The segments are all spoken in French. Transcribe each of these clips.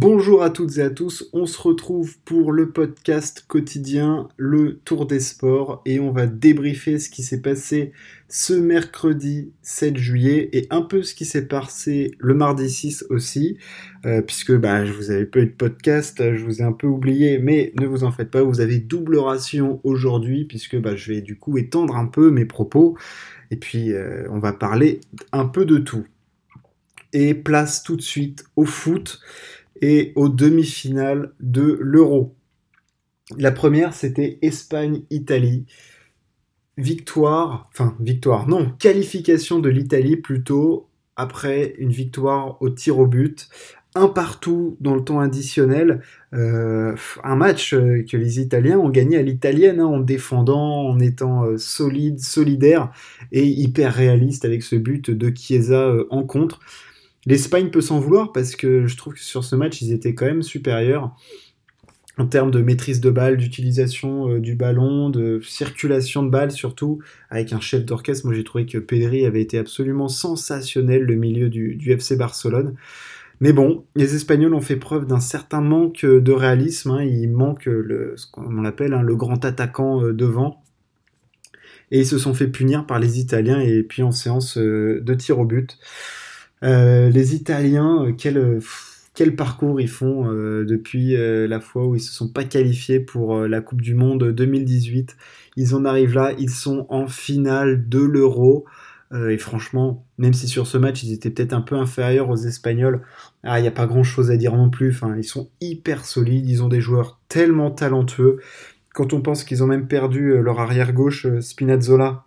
Bonjour à toutes et à tous, on se retrouve pour le podcast quotidien Le Tour des Sports et on va débriefer ce qui s'est passé ce mercredi 7 juillet et un peu ce qui s'est passé le mardi 6 aussi, euh, puisque bah, je vous avais pas eu de podcast, je vous ai un peu oublié, mais ne vous en faites pas, vous avez double ration aujourd'hui, puisque bah, je vais du coup étendre un peu mes propos et puis euh, on va parler un peu de tout. Et place tout de suite au foot et aux demi-finales de l'Euro. La première, c'était Espagne-Italie. Victoire, enfin victoire, non, qualification de l'Italie plutôt après une victoire au tir au but. Un partout dans le temps additionnel. Euh, un match euh, que les Italiens ont gagné à l'italienne hein, en défendant, en étant euh, solide, solidaire et hyper réaliste avec ce but de Chiesa en contre. L'Espagne peut s'en vouloir parce que je trouve que sur ce match, ils étaient quand même supérieurs en termes de maîtrise de balle, d'utilisation euh, du ballon, de circulation de balle surtout, avec un chef d'orchestre. Moi j'ai trouvé que Pedri avait été absolument sensationnel, le milieu du, FC Barcelone. Mais bon, les Espagnols ont fait preuve d'un certain manque de réalisme. Hein. Il manque le, ce qu'on appelle hein, le grand attaquant euh, devant. Et ils se sont fait punir par les Italiens et puis en séance euh, de tir au but. Euh, les Italiens, euh, quel, euh, quel parcours ils font depuis la fois où ils se sont pas qualifiés pour la Coupe du Monde 2018. Ils en arrivent là, ils sont en finale de l'Euro. et franchement, même si sur ce match ils étaient peut-être un peu inférieurs aux Espagnols, ah, il n'y a pas grand-chose à dire non plus. Enfin, ils sont hyper solides, ils ont des joueurs tellement talentueux. Quand on pense qu'ils ont même perdu leur arrière gauche Spinazzola,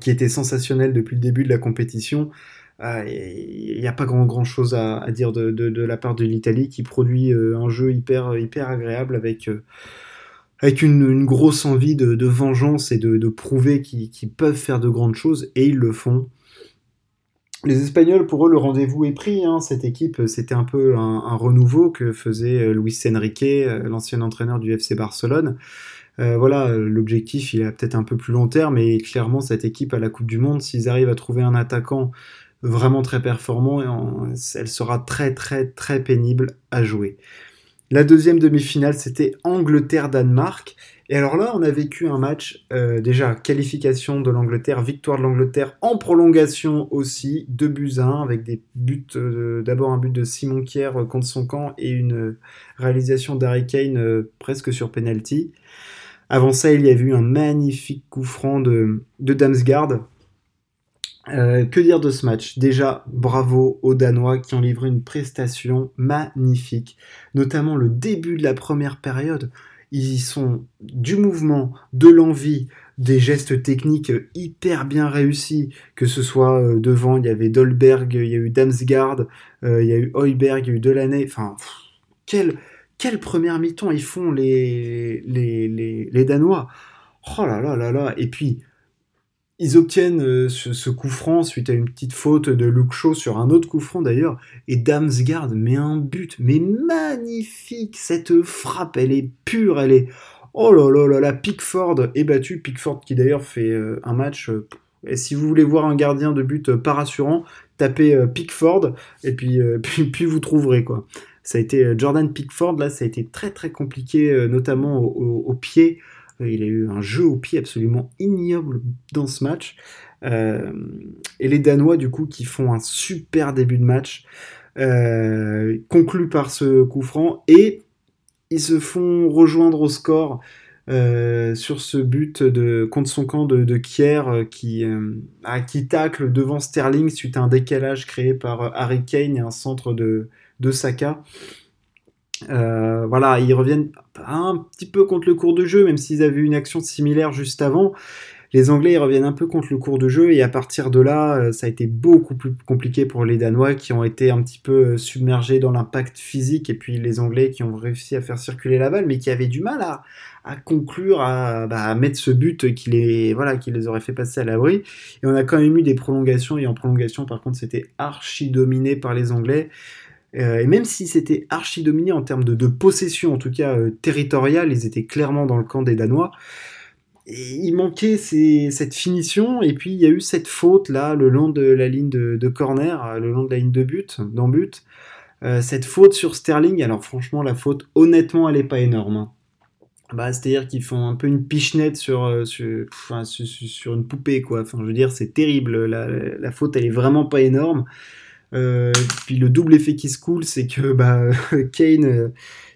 qui était sensationnel depuis le début de la compétition, il ah, n'y a pas grand, grand chose à, dire de, de, la part de l'Italie qui produit euh, un jeu hyper, hyper agréable avec, euh, avec une, grosse envie de, de vengeance et de, prouver qu'ils peuvent faire de grandes choses et ils le font. Les Espagnols, pour eux, le rendez-vous est pris. Hein. Cette équipe, c'était un peu un, renouveau que faisait euh, Luis Enrique, l'ancien entraîneur du FC Barcelone. voilà, l'objectif, il est peut-être un peu plus long terme, mais clairement, cette équipe à la Coupe du Monde, s'ils arrivent à trouver un attaquant vraiment très performant et elle sera très très très pénible à jouer. La deuxième demi-finale, c'était Angleterre-Danemark. Et alors là, on a vécu un match, euh, déjà, qualification de l'Angleterre, victoire de l'Angleterre en prolongation aussi, 2 buts à 1, avec des buts, euh, d'abord un but de Simon Kier euh, contre son camp et une réalisation d'Harry Kane presque sur penalty. Avant ça, il y a eu un magnifique coup franc de, de Damsgaard, euh, que dire de ce match? Déjà, bravo aux Danois qui ont livré une prestation magnifique, notamment le début de la première période. Ils y sont du mouvement, de l'envie, des gestes techniques hyper bien réussis, que ce soit euh, devant, il y avait Dolberg, il y a eu Damsgaard, euh, il y a eu Heuberg, il y a eu Delaney, enfin, quelle, quelle première mi-temps ils font les, les, les, les Danois Oh là là là là Et puis, ils obtiennent euh, ce, coup franc suite à une petite faute de Luke Shaw sur un autre coup franc d'ailleurs. Et Damsgaard met un but, mais magnifique Cette frappe, elle est pure, elle est... Oh là là là là, Pickford est battu. Pickford qui d'ailleurs fait euh, un match... Euh, si vous voulez voir un gardien de but pas rassurant, tapez Pickford et puis, vous trouverez quoi. Ça a été Jordan Pickford, là ça a été très très compliqué, notamment au pied. Euh, il a eu un jeu au pied absolument ignoble dans ce match. Euh, et les Danois, du coup, qui font un super début de match, euh, conclu par ce coup franc, et ils se font rejoindre au score sur ce but de, contre son camp de, Kier qui, qui tacle devant Sterling suite à un décalage créé par Harry Kane et un centre de, de Saka. Euh, voilà, ils reviennent un petit peu contre le cours de jeu, même s'ils avaient eu une action similaire juste avant. Les Anglais ils reviennent un peu contre le cours de jeu et à partir de là, euh, ça a été beaucoup plus compliqué pour les Danois qui ont été un petit peu euh, submergés dans l'impact physique et puis les Anglais qui ont réussi à faire circuler la balle mais qui avaient du mal à, conclure, bah, à, mettre ce but qui les, voilà, qui les aurait fait passer à l'abri. Et on a quand même eu des prolongations et en prolongation par contre c'était archi dominé par les Anglais. Euh, et même si c'était archi dominé en termes de, possession, en tout cas euh, territoriale, ils étaient clairement dans le camp des Danois. Il manquait cette finition, et puis il y a eu cette faute là, le long de la ligne de, corner, le long de la ligne de but, dans but. cette faute sur Sterling, alors franchement, la faute, honnêtement, elle n'est pas énorme. Hein. Bah, c'est-à-dire qu'ils font un peu une pichenette sur, sur, sur, une poupée, quoi. Enfin, je veux dire, c'est terrible. La, la, faute, elle est vraiment pas énorme. Puis le double effet qui se coule, c'est que bah, Kane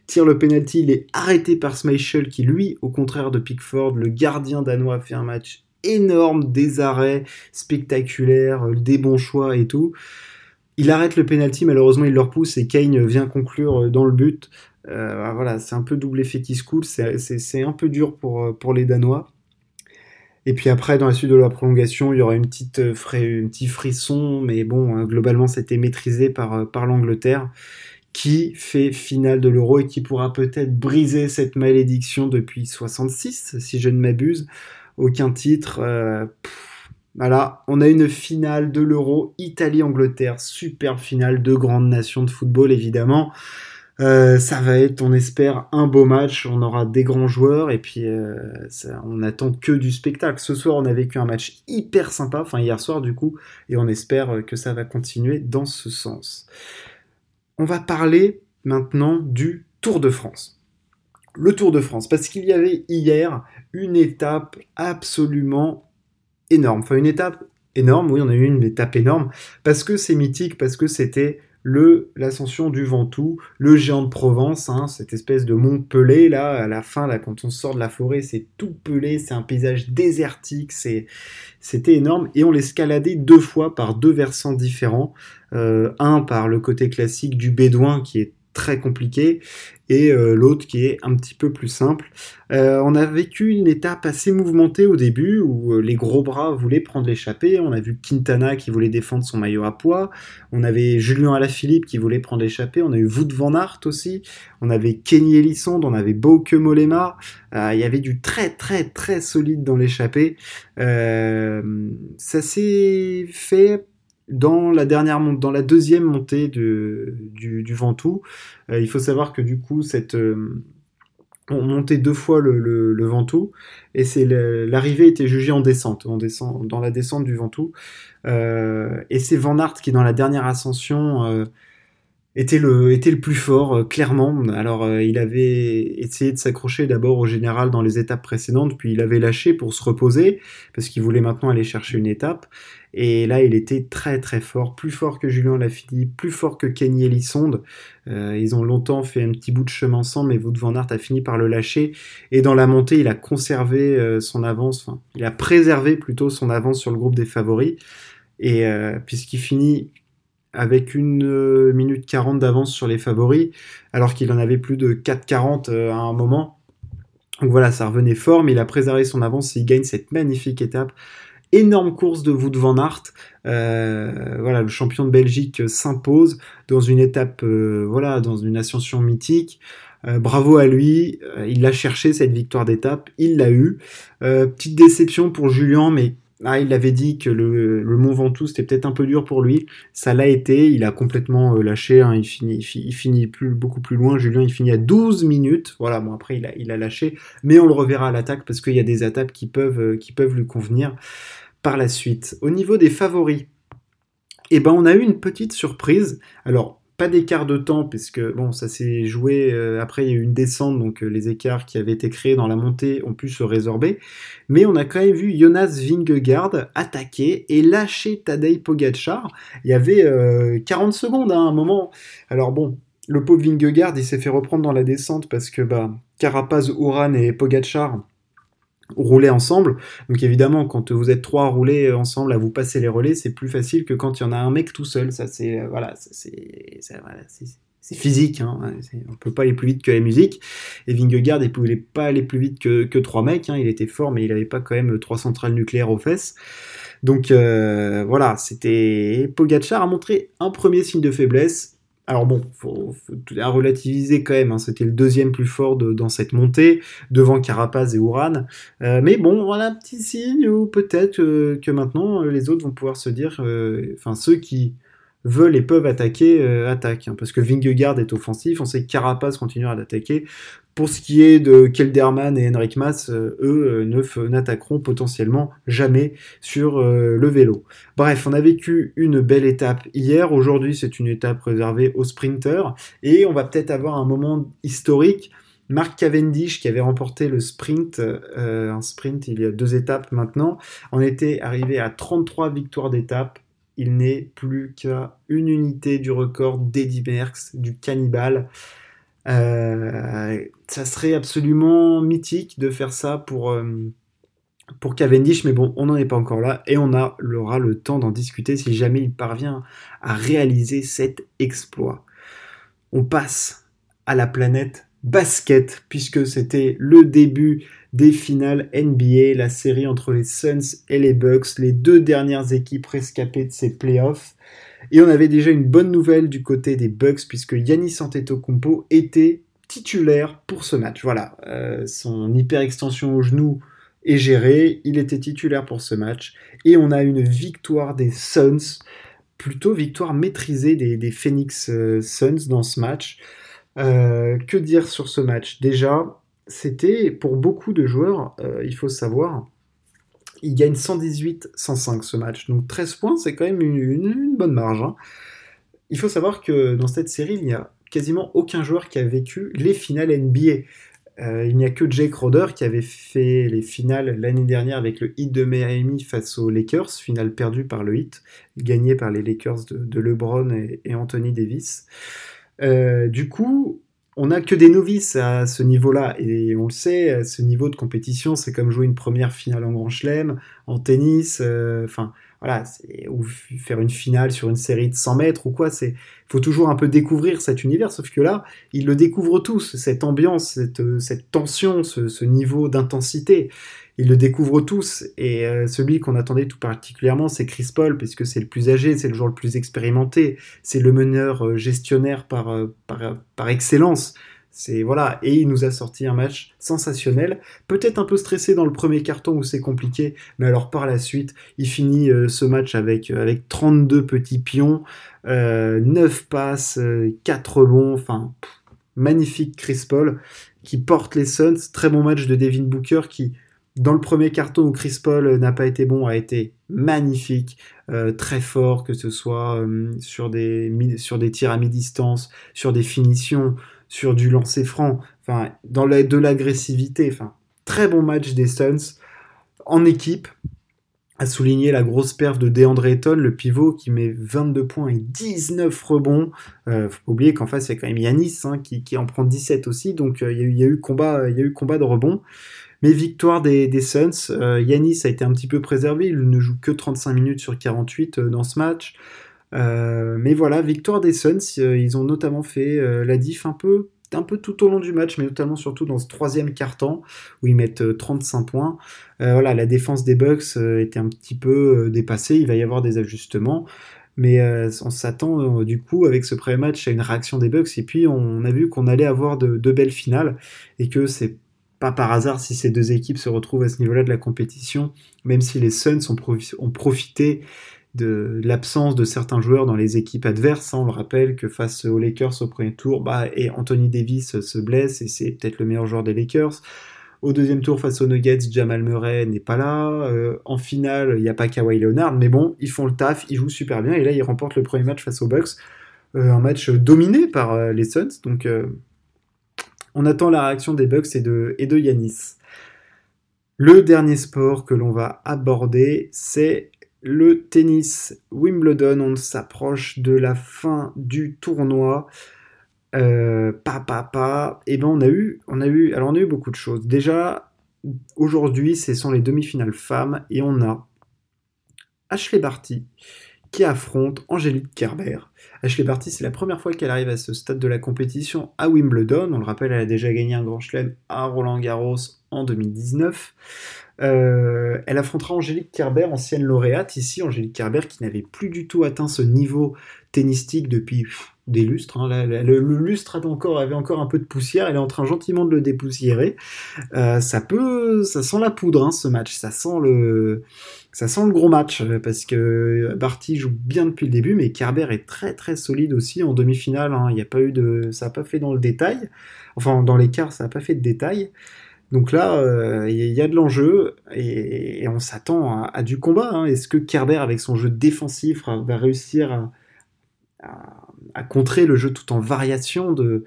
tire le penalty, il est arrêté par Schmeichel qui lui, au contraire de Pickford, le gardien danois, fait un match énorme, des arrêts spectaculaires, euh, des bons choix et tout. Il arrête le penalty, malheureusement il le repousse et Kane vient conclure euh, dans le but. Euh, voilà, c'est un peu double effet qui se coule, c'est un peu dur pour les Danois. Et puis après, dans la suite de la prolongation, il y aura une petite, un petit frisson, mais bon, hein, globalement, c'était maîtrisé par, par l'Angleterre qui fait finale de l'Euro et qui pourra peut-être briser cette malédiction depuis 66, si je ne m'abuse. Aucun titre. Euh, voilà, on a une finale de l'Euro Italie-Angleterre, superbe finale, de grandes nations de football évidemment. Euh, ça va être, on espère, un beau match. On aura des grands joueurs et puis euh, on attend que du spectacle. Ce soir, on a vécu un match hyper sympa, enfin hier soir du coup, et on espère que ça va continuer dans ce sens on va parler maintenant du Tour de France. Le Tour de France, parce qu'il y avait hier une étape absolument énorme. Enfin, une étape énorme, oui, on a eu une étape énorme, parce que c'est mythique, parce que c'était le l'ascension du Ventoux, le géant de Provence, hein, cette espèce de mont pelé là à la fin là quand on sort de la forêt, c'est tout pelé, c'est un paysage désertique, c'est c'était énorme et on l'escaladait deux fois par deux versants différents, euh, un par le côté classique du bédouin qui est très compliqué et euh, l'autre qui est un petit peu plus simple. Euh, on a vécu une étape assez mouvementée au début où euh, les gros bras voulaient prendre l'échappée. On a vu Quintana qui voulait défendre son maillot à poids. On avait Julien Alaphilippe qui voulait prendre l'échappée. On a eu Wout van Aert aussi. On avait Kenny Elissonde. On avait Bauke Molema. Il y avait du très très très solide dans l'échappée. ça s'est fait dans la dernière dans la deuxième montée du, du Ventoux, euh, il faut savoir que du coup cette euh, on montait deux fois le, le, Ventoux et c'est l'arrivée était jugée en descente, en dans la descente du Ventoux. Euh, et c'est Van Aert qui dans la dernière ascension était le, était le plus fort, clairement. Alors, il avait essayé de s'accrocher d'abord au général dans les étapes précédentes, puis il avait lâché pour se reposer, parce qu'il voulait maintenant aller chercher une étape. Et là, il était très très fort, plus fort que Julien Lafilippe, plus fort que Kenny Elissonde. Euh, ils ont longtemps fait un petit bout de chemin ensemble, mais Wout van Aert a fini par le lâcher. Et dans la montée, il a conservé son avance, il a préservé plutôt son avance sur le groupe des favoris. Et puisqu'il finit avec une euh, minute 40 d'avance sur les favoris, alors qu'il en avait plus de 4,40 euh, à un moment. Donc voilà, ça revenait fort, mais il a préservé son avance et il gagne cette magnifique étape. Énorme course de Wout van Aert. Euh, voilà, le champion de Belgique s'impose dans une étape, voilà, dans une ascension mythique. bravo à lui, il l'a cherché cette victoire d'étape, il l'a eu. petite déception pour Julien, mais ah, il avait dit que le, Mont Ventoux c'était peut-être un peu dur pour lui. Ça l'a été. Il a complètement euh, lâché. Hein. Il finit, il finit plus, beaucoup plus loin. Julien, il finit à 12 minutes. Voilà. Bon après, il a, il a lâché. Mais on le reverra à l'attaque parce qu'il y a des attaques qui peuvent, euh, qui peuvent lui convenir par la suite. Au niveau des favoris, eh ben, on a eu une petite surprise. Alors, pas d'écart de temps, puisque bon, ça s'est joué. Euh, après, il y a eu une descente, donc euh, les écarts qui avaient été créés dans la montée ont pu se résorber. Mais on a quand même vu Jonas Vingegaard attaquer et lâcher Tadej Pogacar. Il y avait 40 euh, secondes hein, à un moment. Alors bon, le pauvre Vingegaard, il s'est fait reprendre dans la descente parce que bah, Carapaz, Uran et Pogacar rouler ensemble. Donc évidemment, quand vous êtes trois à rouler ensemble, à vous passer les relais, c'est plus facile que quand il y en a un mec tout seul. Ça c'est euh, voilà, c'est physique. Hein. On peut pas aller plus vite que la musique. Et Vingegaard, il pouvait pas aller plus vite que, que trois mecs. Hein. Il était fort, mais il avait pas quand même trois centrales nucléaires aux fesses. Donc euh, voilà, c'était Pogacar a montré un premier signe de faiblesse alors bon, faut, faut à relativiser quand même. Hein. C'était le deuxième plus fort dans cette montée, devant Carapaz et Ouran. Euh, mais bon, voilà un petit signe où peut-être que maintenant euh, les autres vont pouvoir se dire, euh, enfin ceux qui veulent et peuvent attaquer, euh, attaquent. Hein, parce que Vingegaard est offensif, on sait que Carapace continuera d'attaquer. Pour ce qui est de Kelderman et Henrik Mas, euh, eux euh, n'attaqueront potentiellement jamais sur le vélo. Bref, on a vécu une belle étape hier. Aujourd'hui, c'est une étape réservée aux sprinters. Et on va peut-être avoir un moment historique. Mark Cavendish, qui avait remporté le sprint, un sprint il y a deux étapes maintenant, en était arrivé à 33 victoires d'étape il n'est plus qu'à une unité du record d'Eddie Merckx, du cannibale. Euh, ça serait absolument mythique de faire ça pour, euh, pour Cavendish, mais bon, on n'en est pas encore là et on aura le temps d'en discuter si jamais il parvient à réaliser cet exploit. On passe à la planète basket, puisque c'était le début des finales NBA, la série entre les Suns et les Bucks, les deux dernières équipes rescapées de ces playoffs. Et on avait déjà une bonne nouvelle du côté des Bucks, puisque Yannis Antetokounmpo était titulaire pour ce match. Voilà, euh, son hyper-extension au genou est gérée, il était titulaire pour ce match, et on a une victoire des Suns, plutôt victoire maîtrisée des, Phoenix euh, Suns dans ce match. Euh, que dire sur ce match? Déjà, c'était pour beaucoup de joueurs, euh, il faut savoir, il gagne 118-105 ce match. Donc 13 points, c'est quand même une, bonne marge. Hein. Il faut savoir que dans cette série, il n'y a quasiment aucun joueur qui a vécu les finales NBA. Euh, il n'y a que Jake Roder qui avait fait les finales l'année dernière avec le Heat de Miami face aux Lakers, finale perdue par le Heat, gagnée par les Lakers de, LeBron et, Anthony Davis. Euh, du coup, on n'a que des novices à ce niveau-là, et on le sait, à ce niveau de compétition, c'est comme jouer une première finale en Grand Chelem, en tennis, euh, enfin voilà, ou faire une finale sur une série de 100 mètres ou quoi, c'est faut toujours un peu découvrir cet univers, sauf que là, ils le découvrent tous, cette ambiance, cette, cette tension, ce niveau d'intensité ils le découvrent tous. Et euh, celui qu'on attendait tout particulièrement, c'est Chris Paul, puisque c'est le plus âgé, c'est le joueur le plus expérimenté, c'est le meneur euh, gestionnaire par, euh, par, par, excellence. C'est voilà, et il nous a sorti un match sensationnel, peut-être un peu stressé dans le premier carton où c'est compliqué, mais alors par la suite, il finit ce match avec avec 32 petits pions, 9 passes, 4 rebonds, enfin magnifique Chris Paul qui porte les Suns, très bon match de Devin Booker qui dans le premier carton où Chris Paul n'a pas été bon, a été magnifique, euh, très fort, que ce soit euh, sur, des, sur des tirs à mi-distance, sur des finitions, sur du lancer franc, enfin, dans de l'agressivité. Enfin, très bon match des Suns en équipe. À souligner la grosse perf de DeAndre Ayton, le pivot qui met 22 points et 19 rebonds. Euh, faut pas oublier qu'en face il y a quand même Yanis hein, qui, en prend 17 aussi, donc il y, y, a combat, il y a eu combat de rebond. Mais victoire des, Suns, euh, Yanis a été un petit peu préservé, il ne joue que 35 minutes sur 48 euh, dans ce match. Euh, mais voilà, victoire des Suns, ils ont notamment fait la diff un peu, un peu tout au long du match, mais notamment surtout dans ce troisième quart-temps où ils mettent 35 points. voilà, la défense des Bucks était un petit peu dépassée, il va y avoir des ajustements. Mais on s'attend du coup avec ce premier match à une réaction des Bucks et puis on a vu qu'on allait avoir de, de, belles finales et que c'est pas par hasard si ces deux équipes se retrouvent à ce niveau-là de la compétition, même si les Suns ont, profité de l'absence de certains joueurs dans les équipes adverses. Hein. On le rappelle que face aux Lakers au premier tour, bah, et Anthony Davis se blesse et c'est peut-être le meilleur joueur des Lakers. Au deuxième tour, face aux Nuggets, Jamal Murray n'est pas là. Euh, en finale, il n'y a pas Kawhi Leonard, mais bon, ils font le taf, ils jouent super bien. Et là, ils remportent le premier match face aux Bucks. Euh, un match dominé par euh, les Suns. Donc, on attend la réaction des Bucks et de, et de Yanis. Le dernier sport que l'on va aborder, c'est le tennis Wimbledon. On s'approche de la fin du tournoi. Euh, pa. Et eh ben on a eu, on a eu, alors on a eu beaucoup de choses. Déjà, aujourd'hui, ce sont les demi-finales femmes et on a Ashley Barty qui affronte Angélique Kerber. Ashley Barty, c'est la première fois qu'elle arrive à ce stade de la compétition à Wimbledon. On le rappelle, elle a déjà gagné un grand chelem à Roland Garros en 2019. Euh, elle affrontera Angélique Kerber, ancienne lauréate ici. Angélique Kerber qui n'avait plus du tout atteint ce niveau tennistique depuis des lustres. Hein. le, lustre avait encore un peu de poussière, elle est en train gentiment de le dépoussiérer. Euh, ça ça sent la poudre hein, ce match, ça sent le, ça sent le gros match parce que Barty joue bien depuis le début, mais Kerber est très très solide aussi en demi-finale. Hein. Il n'y a pas eu de, ça n'a pas fait dans le détail, enfin dans l'écart, ça n'a pas fait de détail. Donc là, euh, il y a de l'enjeu et, on s'attend à, du combat. Est-ce que Kerber, avec son jeu défensif, va réussir à contrer le jeu tout en variation de,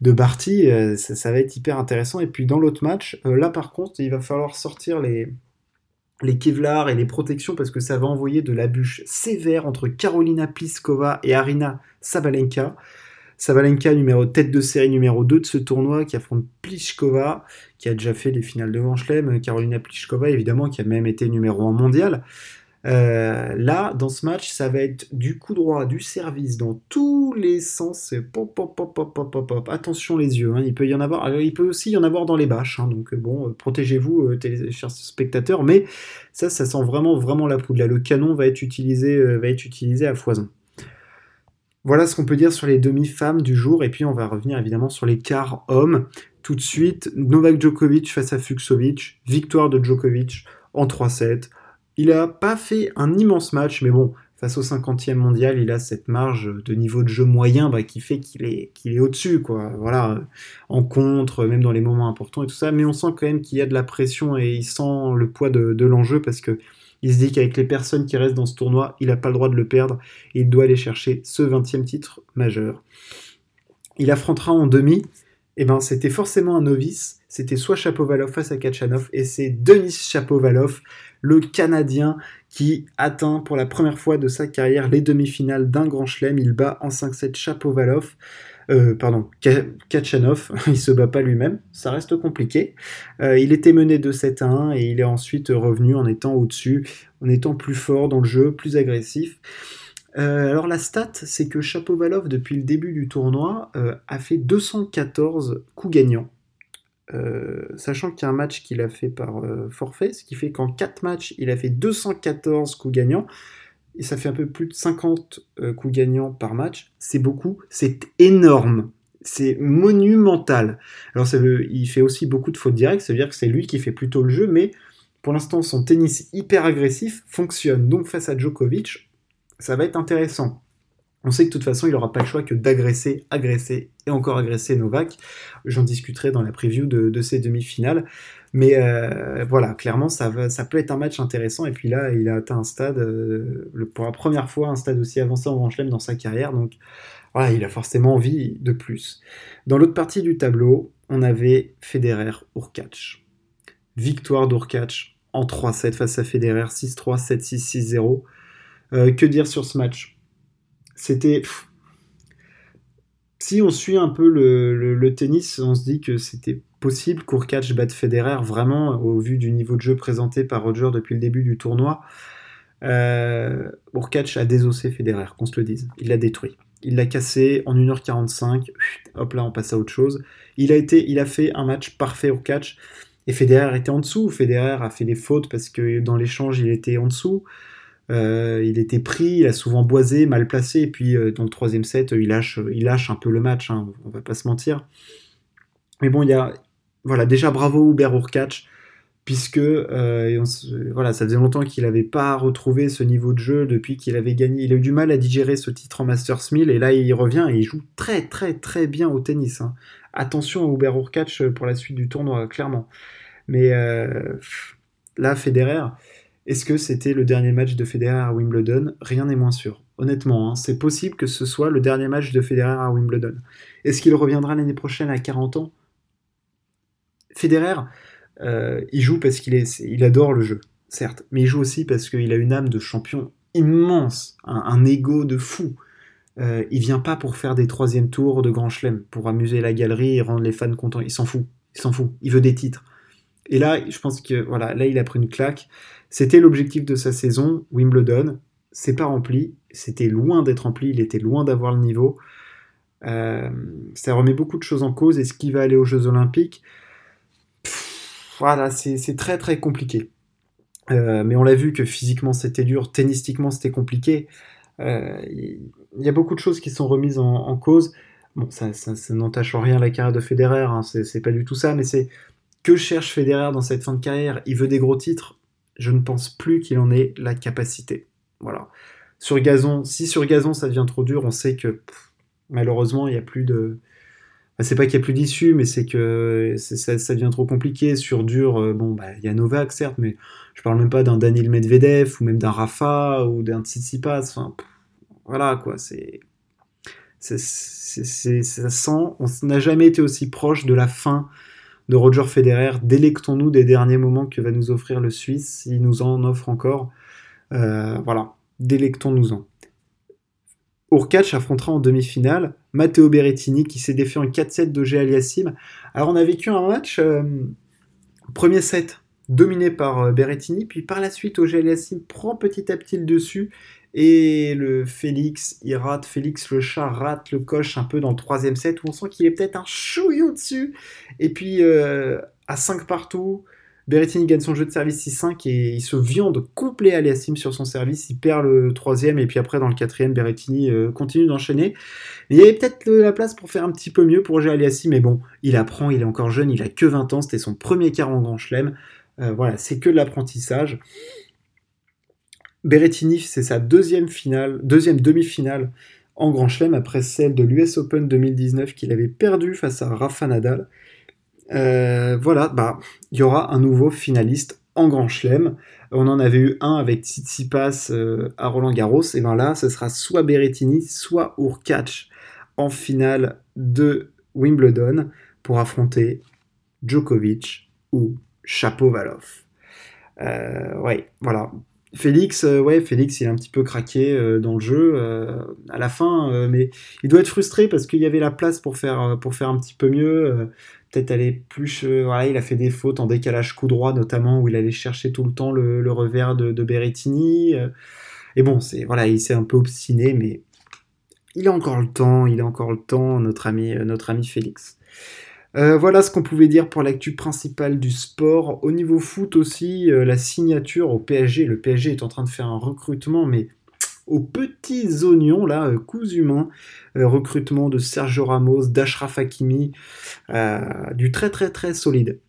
Barty, euh, ça, va être hyper intéressant. Et puis dans l'autre match, euh, là par contre, il va falloir sortir les, les Kevlar et les protections parce que ça va envoyer de la bûche sévère entre Carolina Pliskova et Arina Sabalenka. Sabalenka, numéro tête de série numéro 2 de ce tournoi, qui affronte Pliskova, qui a déjà fait les finales de Grand Chelem. Carolina Pliskova, évidemment, qui a même été numéro 1 mondial. Euh, là, dans ce match, ça va être du coup droit, du service dans tous les sens. Pop. Attention les yeux, hein. il peut y en avoir. il peut aussi y en avoir dans les bâches. Hein. donc bon, euh, protégez-vous, euh, chers spectateurs. Mais ça, ça sent vraiment, vraiment la poudre. Là, le canon va être utilisé, va être utilisé à foison. Voilà ce qu'on peut dire sur les demi-femmes du jour. Et puis on va revenir évidemment sur les quarts hommes. Tout de suite, Novak Djokovic face à Fuxovic. Victoire de Djokovic en 3-7 il n'a pas fait un immense match, mais bon, face au 50e mondial, il a cette marge de niveau de jeu moyen bah, qui fait qu'il est, au-dessus, quoi. Voilà, en contre, même dans les moments importants et tout ça. Mais on sent quand même qu'il y a de la pression et il sent le poids de, l'enjeu parce que il se dit qu'avec les personnes qui restent dans ce tournoi, il n'a pas le droit de le perdre et il doit aller chercher ce 20e titre majeur. Il affrontera en demi, eh ben c'était forcément un novice, c'était soit Chapovalov face à Kachanov, et c'est Denis Chapovalov le Canadien qui atteint pour la première fois de sa carrière les demi-finales d'un grand chelem. Il bat en 5-7 Chapovalov. Euh, pardon, Kachanov, il se bat pas lui-même, ça reste compliqué. Euh, il était mené de 7 à 1 et il est ensuite revenu en étant au-dessus, en étant plus fort dans le jeu, plus agressif. Euh, alors la stat, c'est que Chapovalov, depuis le début du tournoi, a fait 214 coups gagnants. Euh, sachant qu'il y a un match qu'il a fait par euh, forfait, ce qui fait qu'en 4 matchs, il a fait 214 coups gagnants, et ça fait un peu plus de 50 euh, coups gagnants par match. C'est beaucoup, c'est énorme, c'est monumental. Alors ça veut, il fait aussi beaucoup de fautes directes, ça veut dire que c'est lui qui fait plutôt le jeu, mais pour l'instant son tennis hyper agressif fonctionne. Donc face à Djokovic, ça va être intéressant. On sait que de toute façon, il n'aura pas le choix que d'agresser, agresser et encore agresser Novak. J'en discuterai dans la preview de, ces demi-finales. Mais euh, voilà, clairement, ça, peut être un match intéressant. Et puis là, il a atteint un stade, euh, pour la première fois, un stade aussi avancé en Grand dans sa carrière. Donc voilà, il a forcément envie de plus. Dans l'autre partie du tableau, on avait Federer-Urkac. Victoire d'Urkac en 3-7 face à Federer, 6-3, 7-6, 6-0. que dire sur ce match? C'était. Si on suit un peu le, tennis, on se dit que c'était possible qu'Urkac batte Federer vraiment au vu du niveau de jeu présenté par Roger depuis le début du tournoi. Euh, a désossé Federer, qu'on se le dise. Il l'a détruit. Il l'a cassé en 1h45. Hop là, on passe à autre chose. Il a, été, il a fait un match parfait Urkac. Et Federer était en dessous. Federer a fait des fautes parce que dans l'échange, il était en dessous. Euh, il était pris, il a souvent boisé, mal placé, et puis euh, dans le troisième set, il lâche, il lâche un peu le match, hein, on va pas se mentir. Mais bon, il y a, voilà, déjà bravo Hubert Urkach, puisque euh, voilà, ça faisait longtemps qu'il n'avait pas retrouvé ce niveau de jeu depuis qu'il avait gagné. Il a eu du mal à digérer ce titre en Masters 1000, et là il revient et il joue très très très bien au tennis. Hein. Attention à Hubert Urkach pour la suite du tournoi, clairement. Mais là, Federer, est-ce que c'était le dernier match de Federer à Wimbledon? Rien n'est moins sûr. Honnêtement, hein, c'est possible que ce soit le dernier match de Federer à Wimbledon. Est-ce qu'il reviendra l'année prochaine à 40 ans? Federer, euh, il joue parce qu'il adore le jeu, certes, mais il joue aussi parce qu'il a une âme de champion immense, un, ego de fou. Euh, il vient pas pour faire des troisième tours de Grand Chelem, pour amuser la galerie et rendre les fans contents. Il s'en fout, il s'en fout. Il veut des titres. Et là, je pense que voilà, là il a pris une claque. C'était l'objectif de sa saison, Wimbledon. C'est pas rempli. C'était loin d'être rempli. Il était loin d'avoir le niveau. Euh, ça remet beaucoup de choses en cause. Est-ce qu'il va aller aux Jeux Olympiques? Voilà, c'est très très compliqué. Euh, mais on l'a vu que physiquement c'était dur, tennistiquement c'était compliqué. Euh, il y a beaucoup de choses qui sont remises en, cause. Bon, ça, n'entache en rien la carrière de Federer, hein, c'est pas du tout ça, mais c'est que cherche Federer dans cette fin de carrière? Il veut des gros titres Je ne pense plus qu'il en ait la capacité. Voilà. Sur gazon, si sur gazon ça devient trop dur, on sait que malheureusement il n'y a plus de. c'est pas qu'il n'y a plus d'issue, mais c'est que ça, devient trop compliqué. Sur dur, euh, bon, bah, il y a Novak certes, mais je parle même pas d'un Daniel Medvedev ou même d'un Rafa ou d'un Tsitsipas. Enfin, voilà quoi, c'est. Ça sent. On n'a jamais été aussi proche de la fin de Roger Federer. Délectons-nous des derniers moments que va nous offrir le Suisse, il nous en offre encore. Euh, voilà, délectons-nous-en. Urkac affrontera en demi-finale Matteo Berrettini qui s'est défié en 4-7 d'Og Aliassim. Alors on a vécu un match, euh, premier set dominé par euh, Berrettini, puis par la suite Auger Aliassim prend petit à petit le dessus et le Félix, il rate, Félix le chat rate le coche un peu dans le troisième set où on sent qu'il est peut-être un chouillou dessus. Et puis euh, à 5 partout, Berrettini gagne son jeu de service 6-5 et il se viande complet Aliassim sur son service. Il perd le troisième et puis après dans le quatrième, Berrettini euh, continue d'enchaîner. Il y avait peut-être la place pour faire un petit peu mieux pour Roger Aliassim, mais bon, il apprend, il est encore jeune, il a que 20 ans, c'était son premier quart en Grand Chelem. Euh, voilà, c'est que de l'apprentissage. Berrettini, c'est sa deuxième finale, deuxième demi-finale en Grand Chelem après celle de l'US Open 2019 qu'il avait perdu face à Rafa Nadal. Euh, voilà, bah, il y aura un nouveau finaliste en Grand Chelem. On en avait eu un avec Tsitsipas euh, à Roland Garros, et ben là, ce sera soit Berrettini, soit Urkac en finale de Wimbledon pour affronter Djokovic ou Chapovalov. Euh, ouais, voilà. Félix, euh, ouais, Félix, il est un petit peu craqué euh, dans le jeu euh, à la fin, mais il doit être frustré parce qu'il y avait la place pour faire, pour faire un petit peu mieux. Peut-être aller plus. voilà, il a fait des fautes en décalage coup droit, notamment où il allait chercher tout le temps le, revers de, de Berrettini. et bon, c'est voilà, il s'est un peu obstiné, mais il a encore le temps, il a encore le temps, notre ami, notre ami Félix. Euh, voilà ce qu'on pouvait dire pour l'actu principale du sport. Au niveau foot aussi, euh, la signature au PSG. Le PSG est en train de faire un recrutement, mais aux petits oignons, là, euh, coups humains. recrutement de Sergio Ramos, d'Ashraf Hakimi, du très très très solide.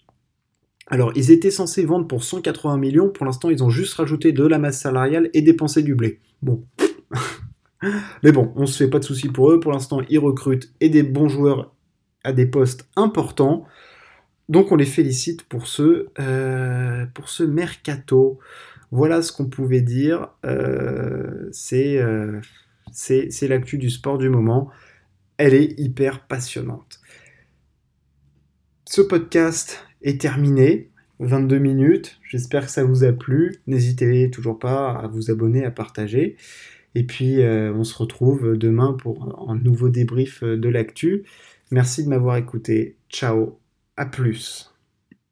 Alors, ils étaient censés vendre pour 180 millions. Pour l'instant, ils ont juste rajouté de la masse salariale et dépensé du blé. Bon. Mais bon, on se fait pas de soucis pour eux. Pour l'instant, ils recrutent et des bons joueurs à des postes importants. Donc on les félicite pour ce, euh, ce mercato. Voilà ce qu'on pouvait dire. Euh, euh, c'est l'actu du sport du moment. Elle est hyper passionnante. Ce podcast est terminé. 22 minutes. J'espère que ça vous a plu. N'hésitez toujours pas à vous abonner, à partager. Et puis, on se retrouve demain pour un nouveau débrief de l'actu. Merci de m'avoir écouté. Ciao, à plus.